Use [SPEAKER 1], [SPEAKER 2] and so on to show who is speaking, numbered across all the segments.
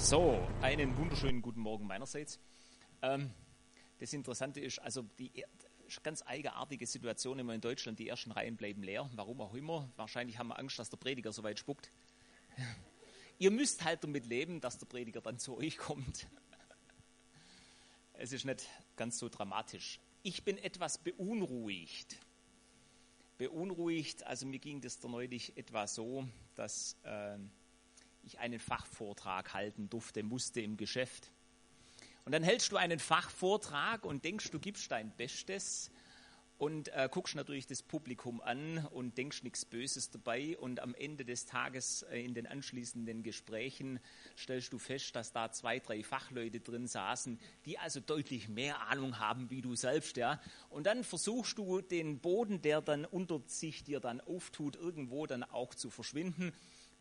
[SPEAKER 1] So, einen wunderschönen guten Morgen meinerseits. Ähm, das Interessante ist, also die ganz eigenartige Situation immer in Deutschland, die ersten Reihen bleiben leer, warum auch immer. Wahrscheinlich haben wir Angst, dass der Prediger so weit spuckt. Ihr müsst halt damit leben, dass der Prediger dann zu euch kommt. Es ist nicht ganz so dramatisch. Ich bin etwas beunruhigt. Beunruhigt, also mir ging das da neulich etwa so, dass äh, ich einen Fachvortrag halten durfte, musste im Geschäft. Und dann hältst du einen Fachvortrag und denkst, du gibst dein Bestes und äh, guckst natürlich das Publikum an und denkst nichts Böses dabei. Und am Ende des Tages äh, in den anschließenden Gesprächen stellst du fest, dass da zwei, drei Fachleute drin saßen, die also deutlich mehr Ahnung haben wie du selbst. Ja? Und dann versuchst du den Boden, der dann unter sich dir dann auftut, irgendwo dann auch zu verschwinden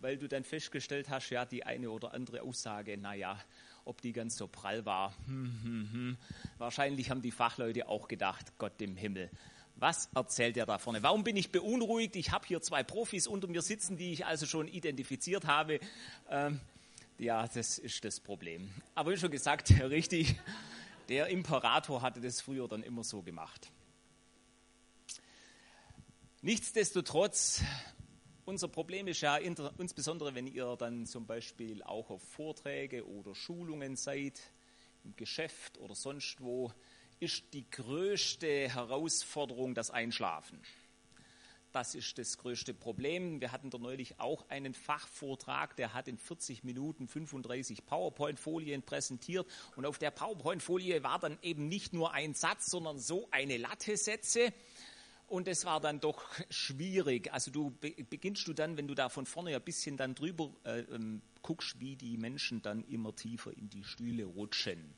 [SPEAKER 1] weil du dann festgestellt hast, ja, die eine oder andere Aussage, naja, ob die ganz so prall war. Hm, hm, hm. Wahrscheinlich haben die Fachleute auch gedacht, Gott im Himmel. Was erzählt er da vorne? Warum bin ich beunruhigt? Ich habe hier zwei Profis unter mir sitzen, die ich also schon identifiziert habe. Ähm, ja, das ist das Problem. Aber wie schon gesagt, richtig, der Imperator hatte das früher dann immer so gemacht. Nichtsdestotrotz unser Problem ist ja insbesondere, wenn ihr dann zum Beispiel auch auf Vorträge oder Schulungen seid, im Geschäft oder sonst wo, ist die größte Herausforderung das Einschlafen. Das ist das größte Problem. Wir hatten da neulich auch einen Fachvortrag, der hat in 40 Minuten 35 PowerPoint-Folien präsentiert. Und auf der PowerPoint-Folie war dann eben nicht nur ein Satz, sondern so eine Latte Sätze. Und es war dann doch schwierig. Also du beginnst du dann, wenn du da von vorne ein bisschen dann drüber äh, ähm, guckst, wie die Menschen dann immer tiefer in die Stühle rutschen.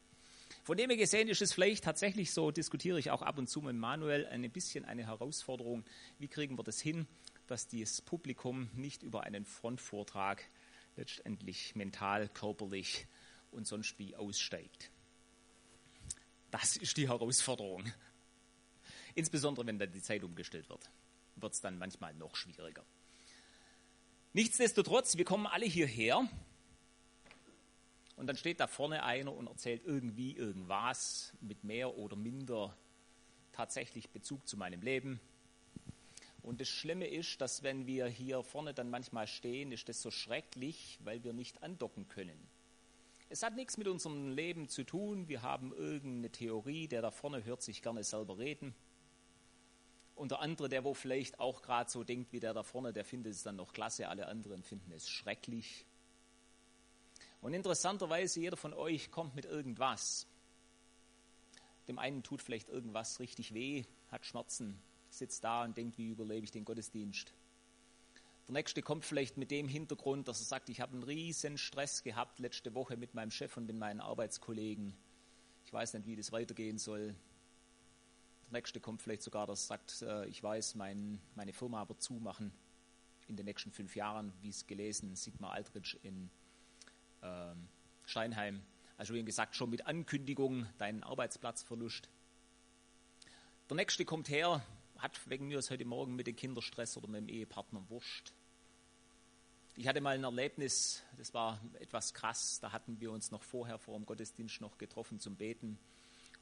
[SPEAKER 1] Von dem her gesehen ist es vielleicht tatsächlich so, diskutiere ich auch ab und zu mit Manuel, ein bisschen eine Herausforderung. Wie kriegen wir das hin, dass das Publikum nicht über einen Frontvortrag letztendlich mental, körperlich und sonst wie aussteigt? Das ist die Herausforderung. Insbesondere wenn dann die Zeit umgestellt wird, wird es dann manchmal noch schwieriger. Nichtsdestotrotz, wir kommen alle hierher und dann steht da vorne einer und erzählt irgendwie irgendwas mit mehr oder minder tatsächlich Bezug zu meinem Leben. Und das Schlimme ist, dass wenn wir hier vorne dann manchmal stehen, ist das so schrecklich, weil wir nicht andocken können. Es hat nichts mit unserem Leben zu tun. Wir haben irgendeine Theorie, der da vorne hört sich gerne selber reden. Und der andere, der wo vielleicht auch gerade so denkt wie der da vorne, der findet es dann noch klasse, alle anderen finden es schrecklich. Und interessanterweise, jeder von euch kommt mit irgendwas. Dem einen tut vielleicht irgendwas richtig weh, hat Schmerzen, sitzt da und denkt, wie überlebe ich den Gottesdienst. Der nächste kommt vielleicht mit dem Hintergrund, dass er sagt, ich habe einen riesen Stress gehabt letzte Woche mit meinem Chef und mit meinen Arbeitskollegen. Ich weiß nicht, wie das weitergehen soll. Der nächste kommt vielleicht sogar, das sagt, äh, ich weiß, mein, meine Firma wird zumachen in den nächsten fünf Jahren, wie es gelesen, Sigmar Aldrich in ähm, Steinheim. Also wie gesagt, schon mit Ankündigung deinen Arbeitsplatzverlust. Der nächste kommt her, hat wegen mir heute Morgen mit dem Kinderstress oder mit dem Ehepartner Wurscht. Ich hatte mal ein Erlebnis, das war etwas krass, da hatten wir uns noch vorher vor dem Gottesdienst noch getroffen zum Beten.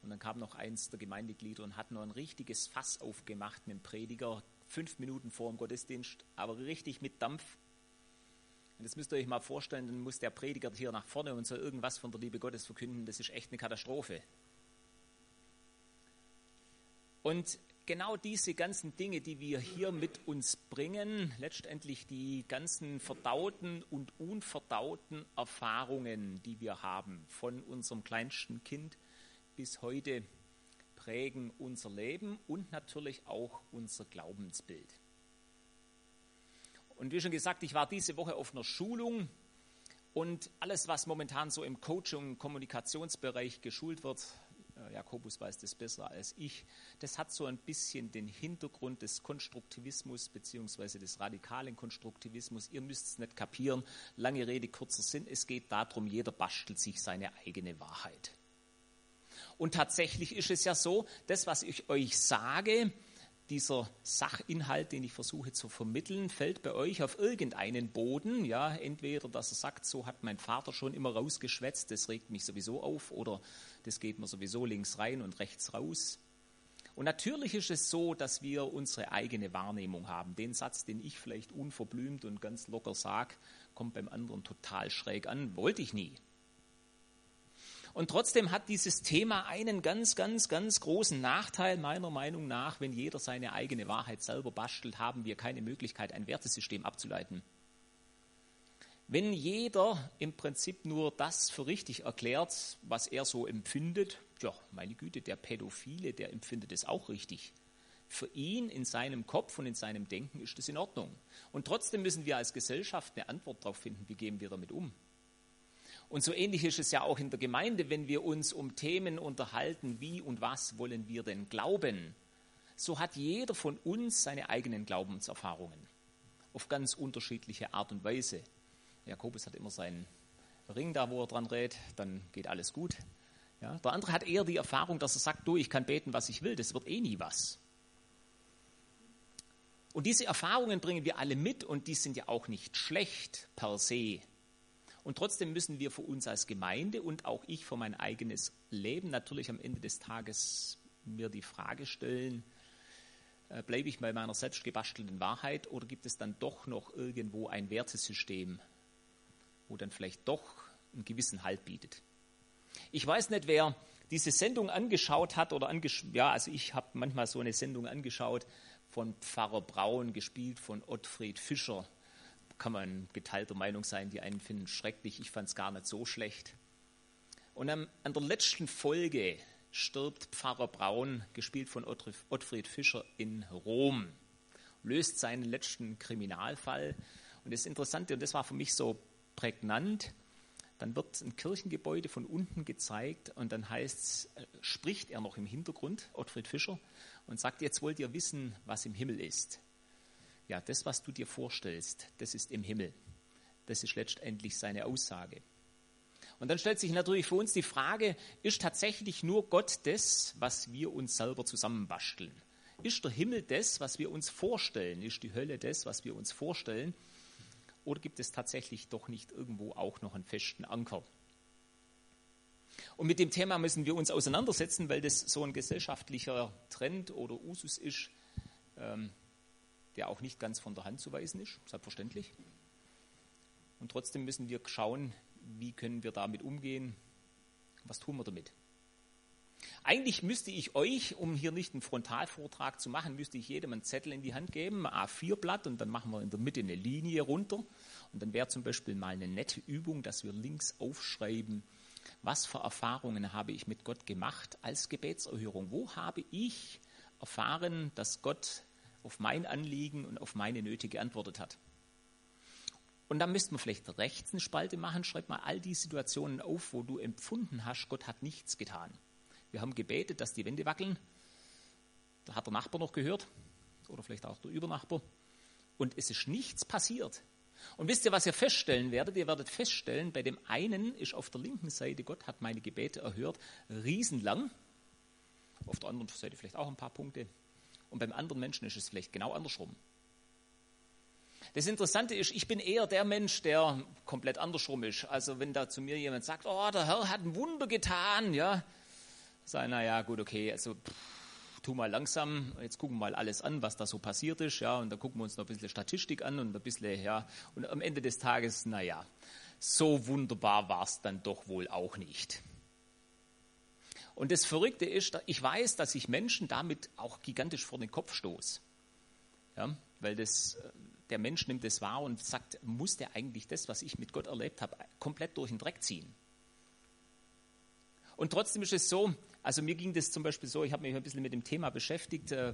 [SPEAKER 1] Und dann kam noch eins der Gemeindeglieder und hat noch ein richtiges Fass aufgemacht mit dem Prediger, fünf Minuten vor dem Gottesdienst, aber richtig mit Dampf. Und das müsst ihr euch mal vorstellen, dann muss der Prediger hier nach vorne und soll irgendwas von der Liebe Gottes verkünden. Das ist echt eine Katastrophe. Und genau diese ganzen Dinge, die wir hier mit uns bringen, letztendlich die ganzen verdauten und unverdauten Erfahrungen, die wir haben von unserem kleinsten Kind bis heute prägen unser Leben und natürlich auch unser Glaubensbild. Und wie schon gesagt, ich war diese Woche auf einer Schulung und alles, was momentan so im Coaching- und Kommunikationsbereich geschult wird, äh, Jakobus weiß das besser als ich, das hat so ein bisschen den Hintergrund des Konstruktivismus beziehungsweise des radikalen Konstruktivismus. Ihr müsst es nicht kapieren. Lange Rede, kurzer Sinn. Es geht darum, jeder bastelt sich seine eigene Wahrheit. Und tatsächlich ist es ja so, das, was ich euch sage, dieser Sachinhalt, den ich versuche zu vermitteln, fällt bei euch auf irgendeinen Boden. Ja, entweder, dass er sagt, so hat mein Vater schon immer rausgeschwätzt, das regt mich sowieso auf, oder das geht mir sowieso links rein und rechts raus. Und natürlich ist es so, dass wir unsere eigene Wahrnehmung haben. Den Satz, den ich vielleicht unverblümt und ganz locker sage, kommt beim anderen total schräg an. Wollte ich nie. Und trotzdem hat dieses Thema einen ganz, ganz, ganz großen Nachteil meiner Meinung nach. Wenn jeder seine eigene Wahrheit selber bastelt, haben wir keine Möglichkeit, ein Wertesystem abzuleiten. Wenn jeder im Prinzip nur das für richtig erklärt, was er so empfindet, ja, meine Güte, der Pädophile, der empfindet es auch richtig. Für ihn in seinem Kopf und in seinem Denken ist das in Ordnung. Und trotzdem müssen wir als Gesellschaft eine Antwort darauf finden, wie gehen wir damit um. Und so ähnlich ist es ja auch in der Gemeinde, wenn wir uns um Themen unterhalten, wie und was wollen wir denn glauben. So hat jeder von uns seine eigenen Glaubenserfahrungen auf ganz unterschiedliche Art und Weise. Jakobus hat immer seinen Ring da, wo er dran rät, dann geht alles gut. Ja, der andere hat eher die Erfahrung, dass er sagt, du, ich kann beten, was ich will, das wird eh nie was. Und diese Erfahrungen bringen wir alle mit und die sind ja auch nicht schlecht per se. Und trotzdem müssen wir für uns als Gemeinde und auch ich für mein eigenes Leben natürlich am Ende des Tages mir die Frage stellen, äh, bleibe ich bei meiner selbst gebastelten Wahrheit oder gibt es dann doch noch irgendwo ein Wertesystem, wo dann vielleicht doch einen gewissen Halt bietet. Ich weiß nicht, wer diese Sendung angeschaut hat oder angesch ja, also ich habe manchmal so eine Sendung angeschaut von Pfarrer Braun, gespielt von Ottfried Fischer kann man geteilter Meinung sein. Die einen finden schrecklich, ich fand es gar nicht so schlecht. Und an, an der letzten Folge stirbt Pfarrer Braun, gespielt von Ottfried Fischer, in Rom, löst seinen letzten Kriminalfall. Und das Interessante, und das war für mich so prägnant, dann wird ein Kirchengebäude von unten gezeigt und dann heißt äh, spricht er noch im Hintergrund, Ottfried Fischer, und sagt, jetzt wollt ihr wissen, was im Himmel ist. Ja, das, was du dir vorstellst, das ist im Himmel. Das ist letztendlich seine Aussage. Und dann stellt sich natürlich für uns die Frage, ist tatsächlich nur Gott das, was wir uns selber zusammenbasteln? Ist der Himmel das, was wir uns vorstellen? Ist die Hölle das, was wir uns vorstellen? Oder gibt es tatsächlich doch nicht irgendwo auch noch einen festen Anker? Und mit dem Thema müssen wir uns auseinandersetzen, weil das so ein gesellschaftlicher Trend oder Usus ist, ähm, der auch nicht ganz von der Hand zu weisen ist, selbstverständlich. Und trotzdem müssen wir schauen, wie können wir damit umgehen, was tun wir damit. Eigentlich müsste ich euch, um hier nicht einen Frontalvortrag zu machen, müsste ich jedem einen Zettel in die Hand geben, ein A4-Blatt und dann machen wir in der Mitte eine Linie runter. Und dann wäre zum Beispiel mal eine nette Übung, dass wir links aufschreiben, was für Erfahrungen habe ich mit Gott gemacht als Gebetserhörung? Wo habe ich erfahren, dass Gott auf mein Anliegen und auf meine Nöte geantwortet hat. Und dann müsste man vielleicht rechts eine Spalte machen, schreib mal all die Situationen auf, wo du empfunden hast, Gott hat nichts getan. Wir haben gebetet, dass die Wände wackeln. Da hat der Nachbar noch gehört oder vielleicht auch der Übernachbar. Und es ist nichts passiert. Und wisst ihr, was ihr feststellen werdet? Ihr werdet feststellen, bei dem einen ist auf der linken Seite, Gott hat meine Gebete erhört, riesenlang. Auf der anderen Seite vielleicht auch ein paar Punkte. Und beim anderen Menschen ist es vielleicht genau andersrum. Das Interessante ist, ich bin eher der Mensch, der komplett andersrum ist. Also wenn da zu mir jemand sagt, oh, der Herr hat ein Wunder getan, ja, sage naja, gut, okay, also pff, tu mal langsam, jetzt gucken wir mal alles an, was da so passiert ist, ja, und dann gucken wir uns noch ein bisschen Statistik an und ein bisschen, ja, und am Ende des Tages, naja, so wunderbar war es dann doch wohl auch nicht. Und das Verrückte ist, ich weiß, dass ich Menschen damit auch gigantisch vor den Kopf stoße. Ja, weil das, äh, der Mensch nimmt es wahr und sagt, muss der eigentlich das, was ich mit Gott erlebt habe, komplett durch den Dreck ziehen? Und trotzdem ist es so, also mir ging das zum Beispiel so, ich habe mich ein bisschen mit dem Thema beschäftigt, äh,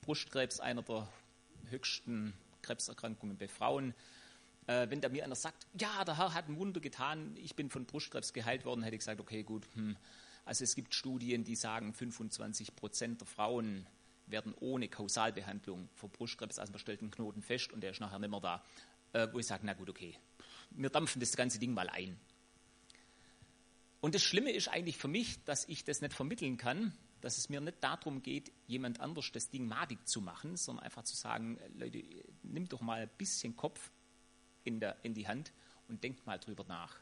[SPEAKER 1] Brustkrebs, einer der höchsten Krebserkrankungen bei Frauen. Äh, wenn da mir einer sagt, ja, der Herr hat ein Wunder getan, ich bin von Brustkrebs geheilt worden, hätte ich gesagt, okay, gut, hm, also es gibt Studien, die sagen, 25 Prozent der Frauen werden ohne Kausalbehandlung vor Brustkrebs, also man stellt einen Knoten fest und der ist nachher nicht mehr da, äh, wo ich sage, na gut, okay, wir dampfen das ganze Ding mal ein. Und das Schlimme ist eigentlich für mich, dass ich das nicht vermitteln kann, dass es mir nicht darum geht, jemand anders das Ding madig zu machen, sondern einfach zu sagen, Leute, nimm doch mal ein bisschen Kopf in, der, in die Hand und denkt mal drüber nach.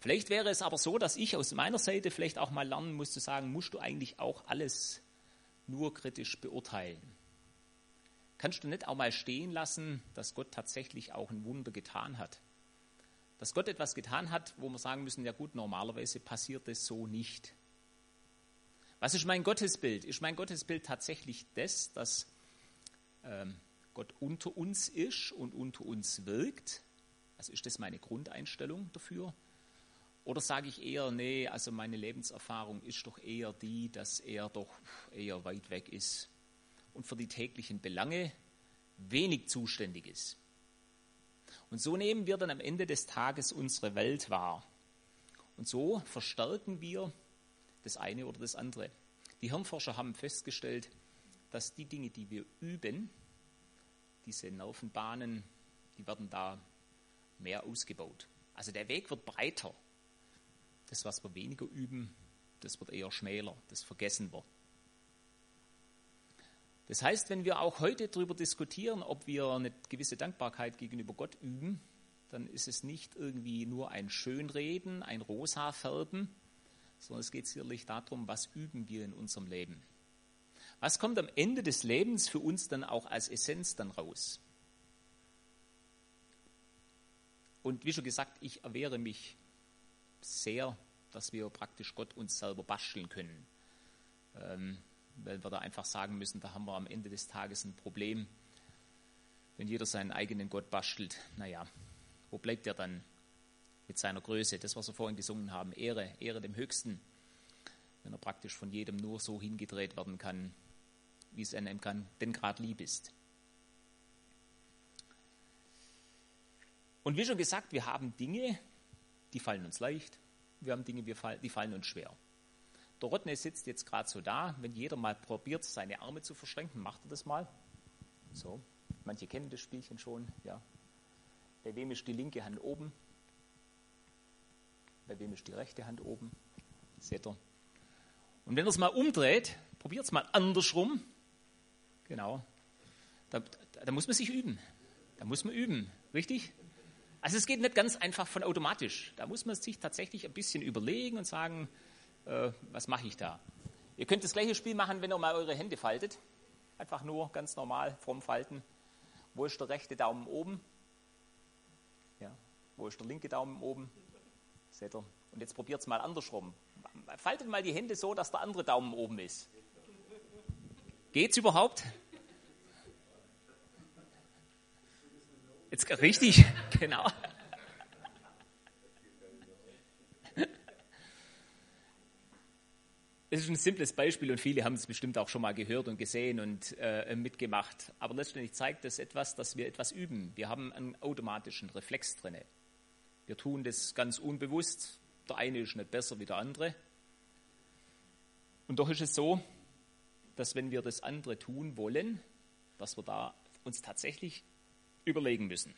[SPEAKER 1] Vielleicht wäre es aber so, dass ich aus meiner Seite vielleicht auch mal lernen muss zu sagen, musst du eigentlich auch alles nur kritisch beurteilen. Kannst du nicht auch mal stehen lassen, dass Gott tatsächlich auch ein Wunder getan hat? Dass Gott etwas getan hat, wo wir sagen müssen, ja gut, normalerweise passiert es so nicht. Was ist mein Gottesbild? Ist mein Gottesbild tatsächlich das, dass ähm, Gott unter uns ist und unter uns wirkt? Also ist das meine Grundeinstellung dafür? Oder sage ich eher, nee, also meine Lebenserfahrung ist doch eher die, dass er doch eher weit weg ist und für die täglichen Belange wenig zuständig ist. Und so nehmen wir dann am Ende des Tages unsere Welt wahr. Und so verstärken wir das eine oder das andere. Die Hirnforscher haben festgestellt, dass die Dinge, die wir üben, diese Nervenbahnen, die werden da mehr ausgebaut. Also der Weg wird breiter das, was wir weniger üben, das wird eher schmäler, das vergessen wir. Das heißt, wenn wir auch heute darüber diskutieren, ob wir eine gewisse Dankbarkeit gegenüber Gott üben, dann ist es nicht irgendwie nur ein Schönreden, ein Rosa-Färben, sondern es geht sicherlich darum, was üben wir in unserem Leben. Was kommt am Ende des Lebens für uns dann auch als Essenz dann raus? Und wie schon gesagt, ich erwehre mich sehr, dass wir praktisch Gott uns selber basteln können. Ähm, weil wir da einfach sagen müssen, da haben wir am Ende des Tages ein Problem. Wenn jeder seinen eigenen Gott bastelt, naja, wo bleibt er dann mit seiner Größe? Das, was wir vorhin gesungen haben, Ehre, Ehre dem Höchsten. Wenn er praktisch von jedem nur so hingedreht werden kann, wie es einem kann, denn gerade lieb ist. Und wie schon gesagt, wir haben Dinge, die fallen uns leicht. Wir haben Dinge, die fallen uns schwer. Der Rodney sitzt jetzt gerade so da. Wenn jeder mal probiert, seine Arme zu verschränken, macht er das mal. So, manche kennen das Spielchen schon. Ja. Bei wem ist die linke Hand oben? Bei wem ist die rechte Hand oben? Seht ihr? Und wenn er es mal umdreht, probiert es mal andersrum. Genau. Da, da, da muss man sich üben. Da muss man üben. Richtig? Also es geht nicht ganz einfach von automatisch. Da muss man sich tatsächlich ein bisschen überlegen und sagen, äh, was mache ich da? Ihr könnt das gleiche Spiel machen, wenn ihr mal eure Hände faltet. Einfach nur ganz normal vorm Falten. Wo ist der rechte Daumen oben? Ja. Wo ist der linke Daumen oben? Seht ihr? Und jetzt probiert es mal andersrum. Faltet mal die Hände so, dass der andere Daumen oben ist. Geht's überhaupt? Jetzt richtig, genau. Es ist ein simples Beispiel und viele haben es bestimmt auch schon mal gehört und gesehen und äh, mitgemacht. Aber letztendlich zeigt es etwas, dass wir etwas üben. Wir haben einen automatischen Reflex drin. Wir tun das ganz unbewusst. Der eine ist nicht besser wie der andere. Und doch ist es so, dass wenn wir das andere tun wollen, dass wir da uns tatsächlich überlegen müssen.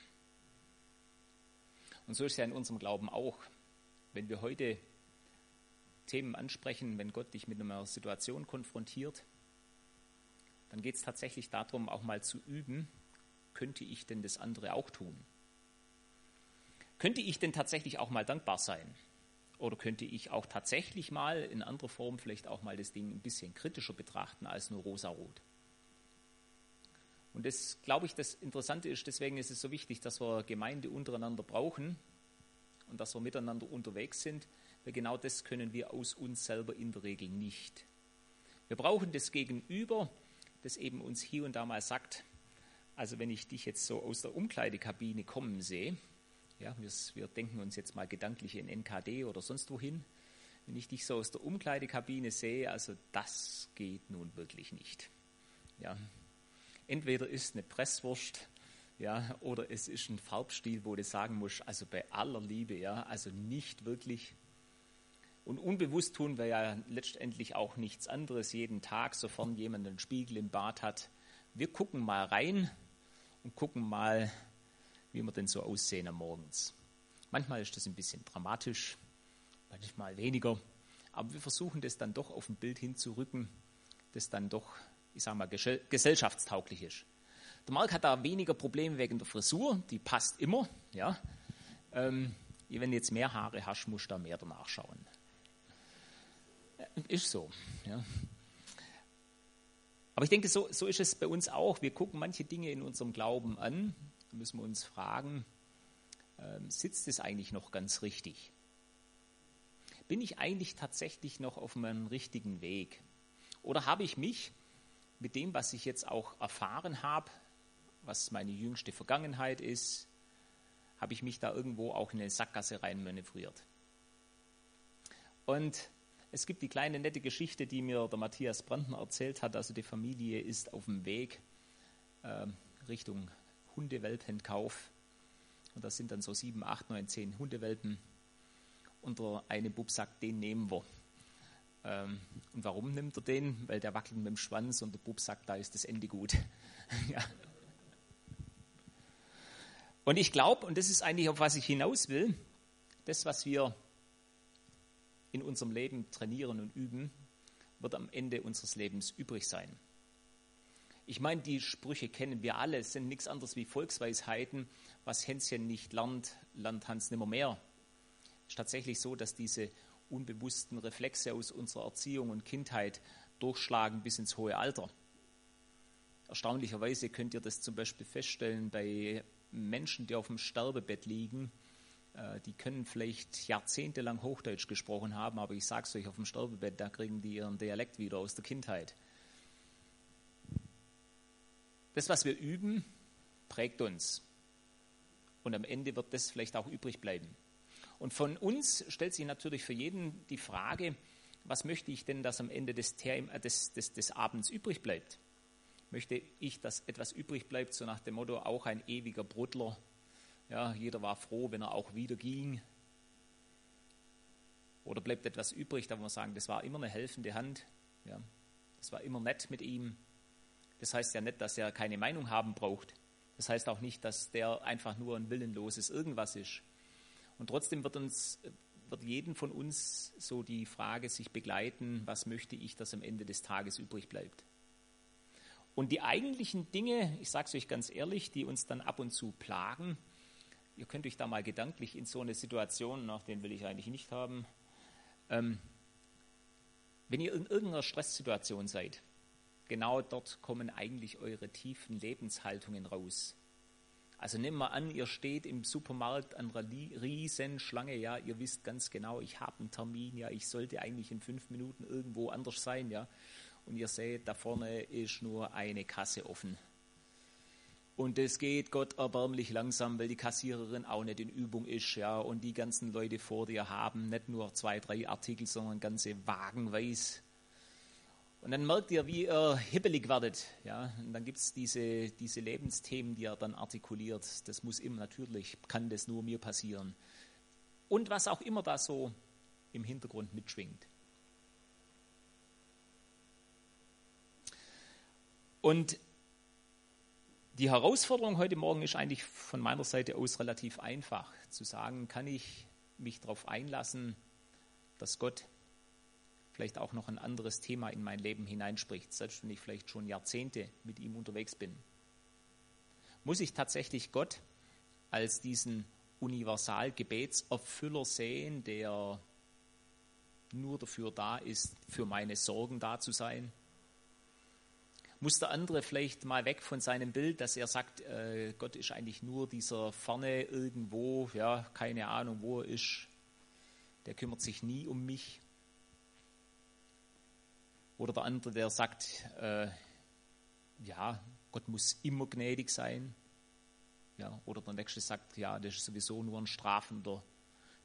[SPEAKER 1] Und so ist es ja in unserem Glauben auch. Wenn wir heute Themen ansprechen, wenn Gott dich mit einer Situation konfrontiert, dann geht es tatsächlich darum, auch mal zu üben, könnte ich denn das andere auch tun? Könnte ich denn tatsächlich auch mal dankbar sein? Oder könnte ich auch tatsächlich mal in anderer Form vielleicht auch mal das Ding ein bisschen kritischer betrachten als nur rosarot? Und das, glaube ich, das Interessante ist, deswegen ist es so wichtig, dass wir Gemeinde untereinander brauchen und dass wir miteinander unterwegs sind, weil genau das können wir aus uns selber in der Regel nicht. Wir brauchen das Gegenüber, das eben uns hier und da mal sagt, also wenn ich dich jetzt so aus der Umkleidekabine kommen sehe, ja, wir, wir denken uns jetzt mal gedanklich in NKD oder sonst wohin, wenn ich dich so aus der Umkleidekabine sehe, also das geht nun wirklich nicht. Ja, entweder ist eine Presswurst, ja, oder es ist ein Farbstil, wo du sagen musst, also bei aller Liebe, ja, also nicht wirklich. Und unbewusst tun wir ja letztendlich auch nichts anderes jeden Tag, sofern jemand einen Spiegel im Bad hat. Wir gucken mal rein und gucken mal, wie wir denn so aussehen am Morgens. Manchmal ist das ein bisschen dramatisch, manchmal weniger. aber wir versuchen das dann doch auf ein Bild hinzurücken, das dann doch, ich sage mal, gesellschaftstauglich ist. Der Marc hat da weniger Probleme wegen der Frisur, die passt immer. Ja. Ähm, wenn du jetzt mehr Haare hast, musst du da mehr danach schauen. Ist so. Ja. Aber ich denke, so, so ist es bei uns auch. Wir gucken manche Dinge in unserem Glauben an, da müssen wir uns fragen, ähm, sitzt es eigentlich noch ganz richtig? Bin ich eigentlich tatsächlich noch auf meinem richtigen Weg? Oder habe ich mich mit dem, was ich jetzt auch erfahren habe, was meine jüngste Vergangenheit ist, habe ich mich da irgendwo auch in eine Sackgasse rein manövriert? Und es gibt die kleine nette Geschichte, die mir der Matthias Brandner erzählt hat. Also die Familie ist auf dem Weg äh, Richtung Hundewelpenkauf. Und das sind dann so sieben, acht, neun, zehn Hundewelpen. Und der eine Bub sagt, den nehmen wir. Ähm, und warum nimmt er den? Weil der wackelt mit dem Schwanz und der Bub sagt, da ist das Ende gut. ja. Und ich glaube, und das ist eigentlich, auf was ich hinaus will, das, was wir in unserem Leben trainieren und üben, wird am Ende unseres Lebens übrig sein. Ich meine, die Sprüche kennen wir alle, es sind nichts anderes wie Volksweisheiten. Was Hänschen nicht lernt, lernt Hans nimmer mehr. Es ist tatsächlich so, dass diese unbewussten Reflexe aus unserer Erziehung und Kindheit durchschlagen bis ins hohe Alter. Erstaunlicherweise könnt ihr das zum Beispiel feststellen bei Menschen, die auf dem Sterbebett liegen äh, die können vielleicht jahrzehntelang Hochdeutsch gesprochen haben, aber ich sage es euch, auf dem Sterbebett, da kriegen die ihren Dialekt wieder aus der Kindheit. Das, was wir üben, prägt uns. Und am Ende wird das vielleicht auch übrig bleiben. Und von uns stellt sich natürlich für jeden die Frage, was möchte ich denn, dass am Ende des, äh, des, des, des Abends übrig bleibt? Möchte ich, dass etwas übrig bleibt, so nach dem Motto, auch ein ewiger Bruddler ja, jeder war froh, wenn er auch wieder ging. Oder bleibt etwas übrig, da wo wir sagen, das war immer eine helfende Hand. Ja, das war immer nett mit ihm. Das heißt ja nicht, dass er keine Meinung haben braucht. Das heißt auch nicht, dass der einfach nur ein willenloses Irgendwas ist. Und trotzdem wird uns, wird jeden von uns so die Frage sich begleiten, was möchte ich, dass am Ende des Tages übrig bleibt. Und die eigentlichen Dinge, ich sage es euch ganz ehrlich, die uns dann ab und zu plagen, ihr könnt euch da mal gedanklich in so eine Situation, nach den will ich eigentlich nicht haben, ähm, wenn ihr in irgendeiner Stresssituation seid, genau dort kommen eigentlich eure tiefen Lebenshaltungen raus. Also nehmen wir an, ihr steht im Supermarkt an einer riesen Schlange, ja, ihr wisst ganz genau, ich habe einen Termin, ja, ich sollte eigentlich in fünf Minuten irgendwo anders sein, ja, und ihr seht, da vorne ist nur eine Kasse offen. Und es geht Gott erbärmlich langsam, weil die Kassiererin auch nicht in Übung ist, ja, und die ganzen Leute vor dir haben nicht nur zwei, drei Artikel, sondern ganze Wagenweis. Und dann merkt ihr, wie ihr hibbelig werdet, ja, und dann gibt es diese, diese Lebensthemen, die er dann artikuliert. Das muss immer, natürlich kann das nur mir passieren. Und was auch immer da so im Hintergrund mitschwingt. Und die Herausforderung heute Morgen ist eigentlich von meiner Seite aus relativ einfach zu sagen, kann ich mich darauf einlassen, dass Gott vielleicht auch noch ein anderes Thema in mein Leben hineinspricht, selbst wenn ich vielleicht schon Jahrzehnte mit ihm unterwegs bin. Muss ich tatsächlich Gott als diesen Universalgebetserfüller sehen, der nur dafür da ist, für meine Sorgen da zu sein? muss der andere vielleicht mal weg von seinem Bild, dass er sagt, äh, Gott ist eigentlich nur dieser vorne irgendwo, ja, keine Ahnung, wo er ist. Der kümmert sich nie um mich. Oder der andere, der sagt, äh, ja, Gott muss immer gnädig sein. Ja, oder der nächste sagt, ja, das ist sowieso nur ein strafender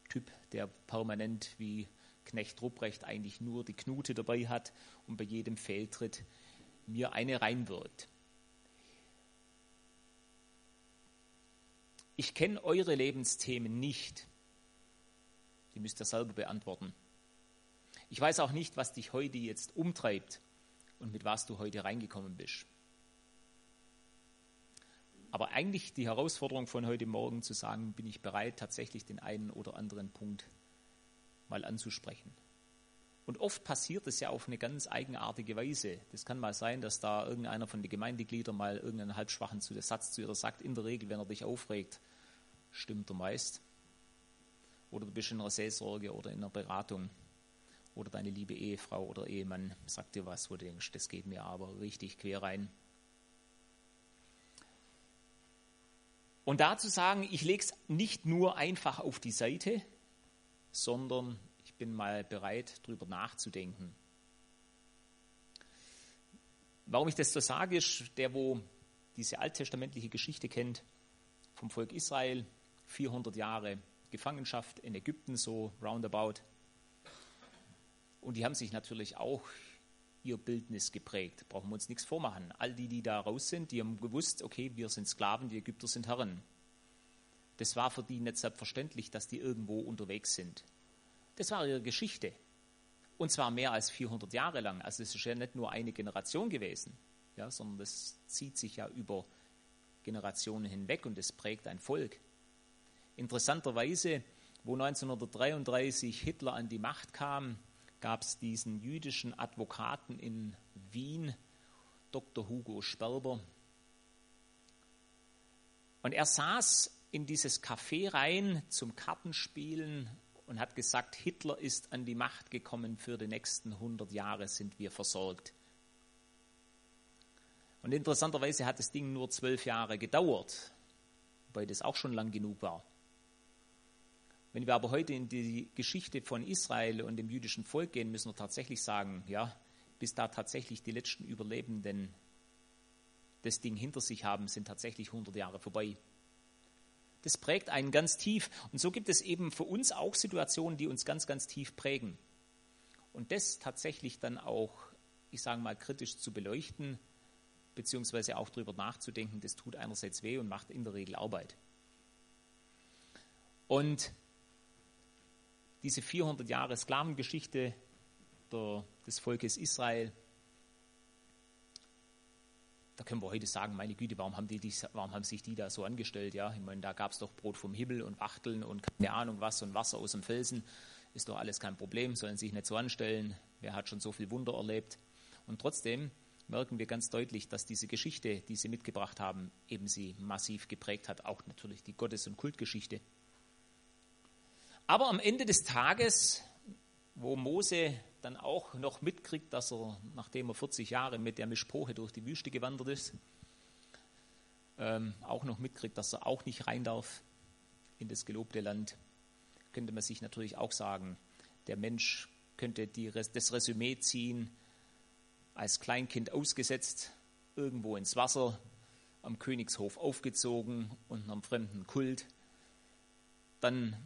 [SPEAKER 1] Typ, der permanent wie Knecht Rupprecht eigentlich nur die Knute dabei hat und bei jedem Fehltritt mir eine reinwirkt. Ich kenne eure Lebensthemen nicht. Die müsst ihr selber beantworten. Ich weiß auch nicht, was dich heute jetzt umtreibt und mit was du heute reingekommen bist. Aber eigentlich die Herausforderung von heute Morgen zu sagen, bin ich bereit, tatsächlich den einen oder anderen Punkt mal anzusprechen. Und oft passiert es ja auf eine ganz eigenartige Weise. Das kann mal sein, dass da irgendeiner von den Gemeindegliedern mal irgendeinen halbschwachen Satz zu ihr sagt. In der Regel, wenn er dich aufregt, stimmt er meist. Oder du bist in einer Seelsorge oder in einer Beratung. Oder deine liebe Ehefrau oder Ehemann sagt dir was, wo du denkst, das geht mir aber richtig quer rein. Und dazu sagen, ich lege es nicht nur einfach auf die Seite, sondern ich bin mal bereit, darüber nachzudenken. Warum ich das so sage, ist, der, wo diese alttestamentliche Geschichte kennt, vom Volk Israel, 400 Jahre Gefangenschaft in Ägypten, so roundabout. Und die haben sich natürlich auch ihr Bildnis geprägt. Brauchen wir uns nichts vormachen. All die, die da raus sind, die haben gewusst, okay, wir sind Sklaven, die Ägypter sind Herren. Das war für die nicht selbstverständlich, dass die irgendwo unterwegs sind. Das war ihre Geschichte. Und zwar mehr als 400 Jahre lang. Also es ist ja nicht nur eine Generation gewesen, ja, sondern das zieht sich ja über Generationen hinweg und es prägt ein Volk. Interessanterweise, wo 1933 Hitler an die Macht kam, gab es diesen jüdischen Advokaten in Wien, Dr. Hugo Sperber. Und er saß in dieses Café rein zum Kartenspielen und hat gesagt, Hitler ist an die Macht gekommen, für die nächsten 100 Jahre sind wir versorgt. Und interessanterweise hat das Ding nur zwölf Jahre gedauert, wobei das auch schon lang genug war. Wenn wir aber heute in die Geschichte von Israel und dem jüdischen Volk gehen, müssen wir tatsächlich sagen, ja, bis da tatsächlich die letzten Überlebenden das Ding hinter sich haben, sind tatsächlich 100 Jahre vorbei. Das prägt einen ganz tief. Und so gibt es eben für uns auch Situationen, die uns ganz, ganz tief prägen. Und das tatsächlich dann auch, ich sage mal, kritisch zu beleuchten, beziehungsweise auch darüber nachzudenken, das tut einerseits weh und macht in der Regel Arbeit. Und diese 400 Jahre Sklavengeschichte der, des Volkes Israel, da können wir heute sagen, meine Güte, warum haben, die, warum haben sich die da so angestellt? Ja, ich meine, da gab es doch Brot vom Himmel und Wachteln und keine Ahnung was und Wasser aus dem Felsen. Ist doch alles kein Problem, sollen sich nicht so anstellen. Wer hat schon so viel Wunder erlebt? Und trotzdem merken wir ganz deutlich, dass diese Geschichte, die sie mitgebracht haben, eben sie massiv geprägt hat. Auch natürlich die Gottes- und Kultgeschichte. Aber am Ende des Tages, wo Mose dann auch noch mitkriegt, dass er, nachdem er 40 Jahre mit der Mischproche durch die Wüste gewandert ist, ähm, auch noch mitkriegt, dass er auch nicht rein darf in das gelobte Land, könnte man sich natürlich auch sagen, der Mensch könnte die, das Resümee ziehen, als Kleinkind ausgesetzt, irgendwo ins Wasser, am Königshof aufgezogen und einem fremden Kult, dann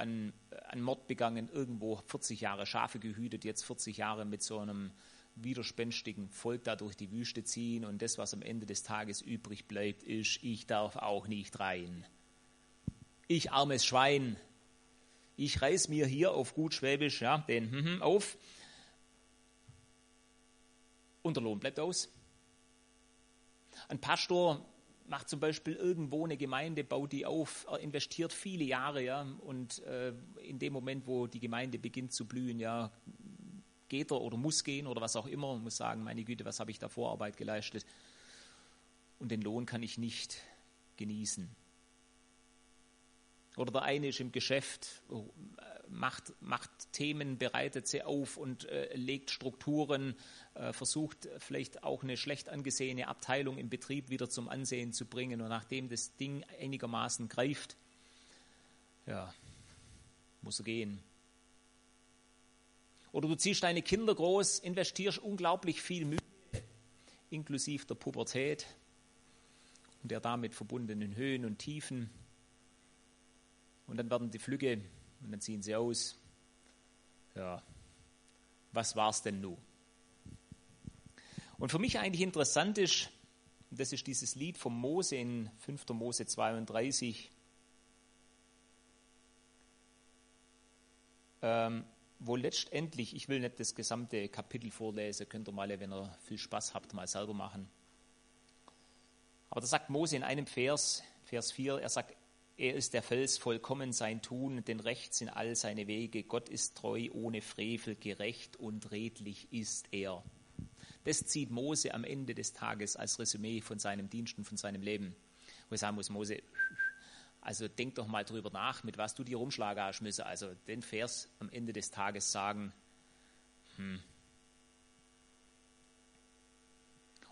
[SPEAKER 1] an, an Mord begangen, irgendwo 40 Jahre Schafe gehütet, jetzt 40 Jahre mit so einem widerspenstigen Volk da durch die Wüste ziehen und das, was am Ende des Tages übrig bleibt, ist, ich darf auch nicht rein. Ich armes Schwein, ich reiß mir hier auf gut Schwäbisch ja, den hm, hm, auf und der Lohn bleibt aus. Ein Pastor macht zum Beispiel irgendwo eine Gemeinde, baut die auf, investiert viele Jahre, ja, und äh, in dem Moment, wo die Gemeinde beginnt zu blühen, ja, geht er oder muss gehen oder was auch immer und muss sagen, meine Güte, was habe ich da Vorarbeit geleistet? Und den Lohn kann ich nicht genießen. Oder der eine ist im Geschäft, oh, macht, macht Themen, bereitet sie auf und äh, legt Strukturen, äh, versucht vielleicht auch eine schlecht angesehene Abteilung im Betrieb wieder zum Ansehen zu bringen. Und nachdem das Ding einigermaßen greift, ja, muss er gehen. Oder du ziehst deine Kinder groß, investierst unglaublich viel Mühe, inklusive der Pubertät und der damit verbundenen Höhen und Tiefen. Und dann werden die Flügge und dann ziehen sie aus. Ja, was war es denn nun? Und für mich eigentlich interessant ist, das ist dieses Lied vom Mose in 5. Mose 32, ähm, wo letztendlich, ich will nicht das gesamte Kapitel vorlesen, könnt ihr mal, wenn ihr viel Spaß habt, mal selber machen. Aber da sagt Mose in einem Vers, Vers 4, er sagt, Er ist der Fels, vollkommen sein Tun, denn recht sind all seine Wege. Gott ist treu, ohne Frevel, gerecht und redlich ist er. Das zieht Mose am Ende des Tages als Resümee von seinem Dienst und von seinem Leben. Wo ich sagen muss, Mose, also denk doch mal drüber nach, mit was du dir rumschlagen hast müssen. Also den Vers am Ende des Tages sagen, hm.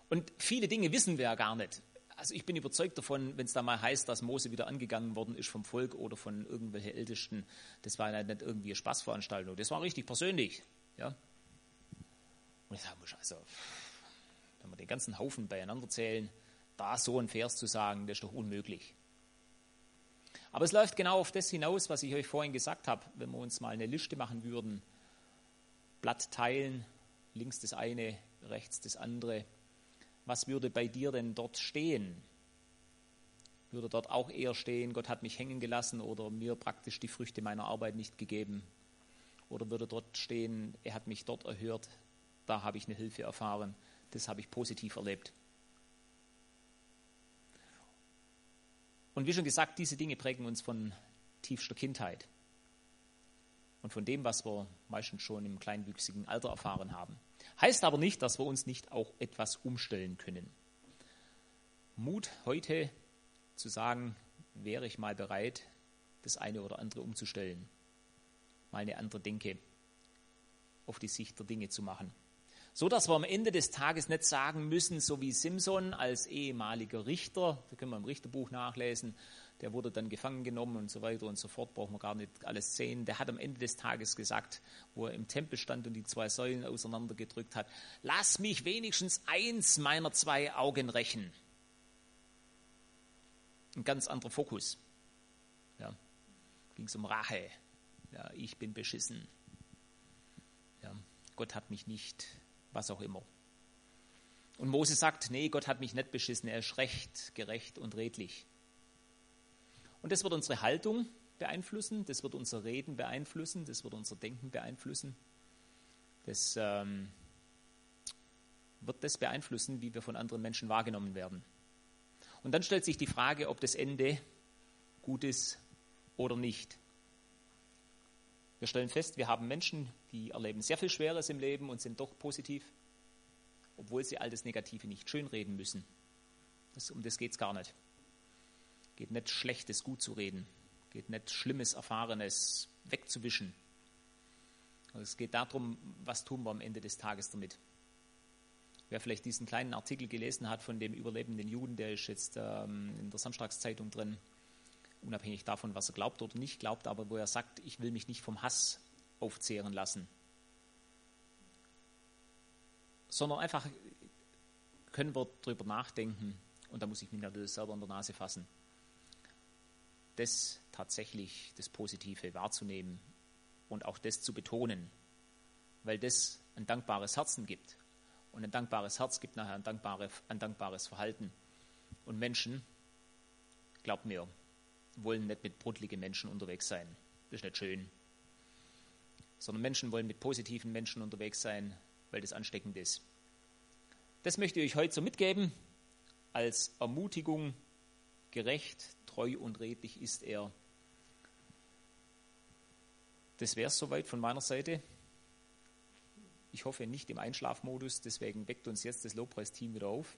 [SPEAKER 1] Und viele Dinge wissen wir ja gar nicht. Also ich bin überzeugt davon, wenn es da mal heißt, dass Mose wieder angegangen worden ist vom Volk oder von irgendwelchen Ältesten, das war ja nicht irgendwie eine Spaßveranstaltung, das war richtig persönlich. Ja? Und ich sage, also, wenn wir den ganzen Haufen beieinander zählen, da so ein Vers zu sagen, das ist doch unmöglich. Aber es läuft genau auf das hinaus, was ich euch vorhin gesagt habe. Wenn wir uns mal eine Liste machen würden, Blatt teilen, links das eine, rechts das andere, was würde bei dir denn dort stehen? Würde dort auch eher stehen, Gott hat mich hängen gelassen oder mir praktisch die Früchte meiner Arbeit nicht gegeben? Oder würde dort stehen, er hat mich dort erhört, da habe ich eine Hilfe erfahren, das habe ich positiv erlebt. Und wie schon gesagt, diese Dinge prägen uns von tiefster Kindheit und von dem, was wir meistens schon im kleinwüchsigen Alter erfahren haben. Heißt aber nicht, dass wir uns nicht auch etwas umstellen können. Mut heute zu sagen, wäre ich mal bereit, das eine oder andere umzustellen, mal eine andere Denke auf die Sicht der Dinge zu machen. So dass wir am Ende des Tages nicht sagen müssen, so wie Simson als ehemaliger Richter, da können wir im Richterbuch nachlesen, der wurde dann gefangen genommen und so weiter und so fort, brauchen wir gar nicht alles sehen. Der hat am Ende des Tages gesagt, wo er im Tempel stand und die zwei Säulen auseinandergedrückt hat, lass mich wenigstens eins meiner zwei Augen rächen. Ein ganz anderer Fokus. Ja. Ging es um Rache. Ja, ich bin beschissen. Ja, Gott hat mich nicht was auch immer. Und Mose sagt, nee, Gott hat mich nicht beschissen, er ist recht, gerecht und redlich. Und das wird unsere Haltung beeinflussen, das wird unser Reden beeinflussen, das wird unser Denken beeinflussen. Das ähm, wird das beeinflussen, wie wir von anderen Menschen wahrgenommen werden. Und dann stellt sich die Frage, ob das Ende gut ist oder nicht. Wir stellen fest, wir haben Menschen, die erleben sehr viel Schweres im Leben und sind doch positiv, obwohl sie all das Negative nicht schönreden müssen. Das, um das geht es gar nicht. Geht nicht Schlechtes gut zu reden. Geht nicht Schlimmes, Erfahrenes wegzuwischen. Also es geht darum, was tun wir am Ende des Tages damit. Wer vielleicht diesen kleinen Artikel gelesen hat von dem überlebenden Juden, der ist jetzt ähm, in der Samstagszeitung drin, unabhängig davon, was er glaubt oder nicht glaubt, aber wo er sagt, ich will mich nicht vom Hass aufzehren lassen, sondern einfach können wir darüber nachdenken und da muss ich mich natürlich selber in der Nase fassen, das tatsächlich das Positive wahrzunehmen und auch das zu betonen, weil das ein dankbares Herzen gibt. Und ein dankbares Herz gibt nachher ein, dankbare, ein dankbares Verhalten. Und Menschen, glaubt mir, wollen nicht mit brudligen Menschen unterwegs sein. Das ist nicht schön. Sondern Menschen wollen mit positiven Menschen unterwegs sein, weil das ansteckend ist. Das möchte ich euch heute so mitgeben, als Ermutigung, gerecht, treu und redlich ist er. Das wäre es soweit von meiner Seite. Ich hoffe nicht im Einschlafmodus, deswegen weckt uns jetzt das Lobpreisteam wieder auf.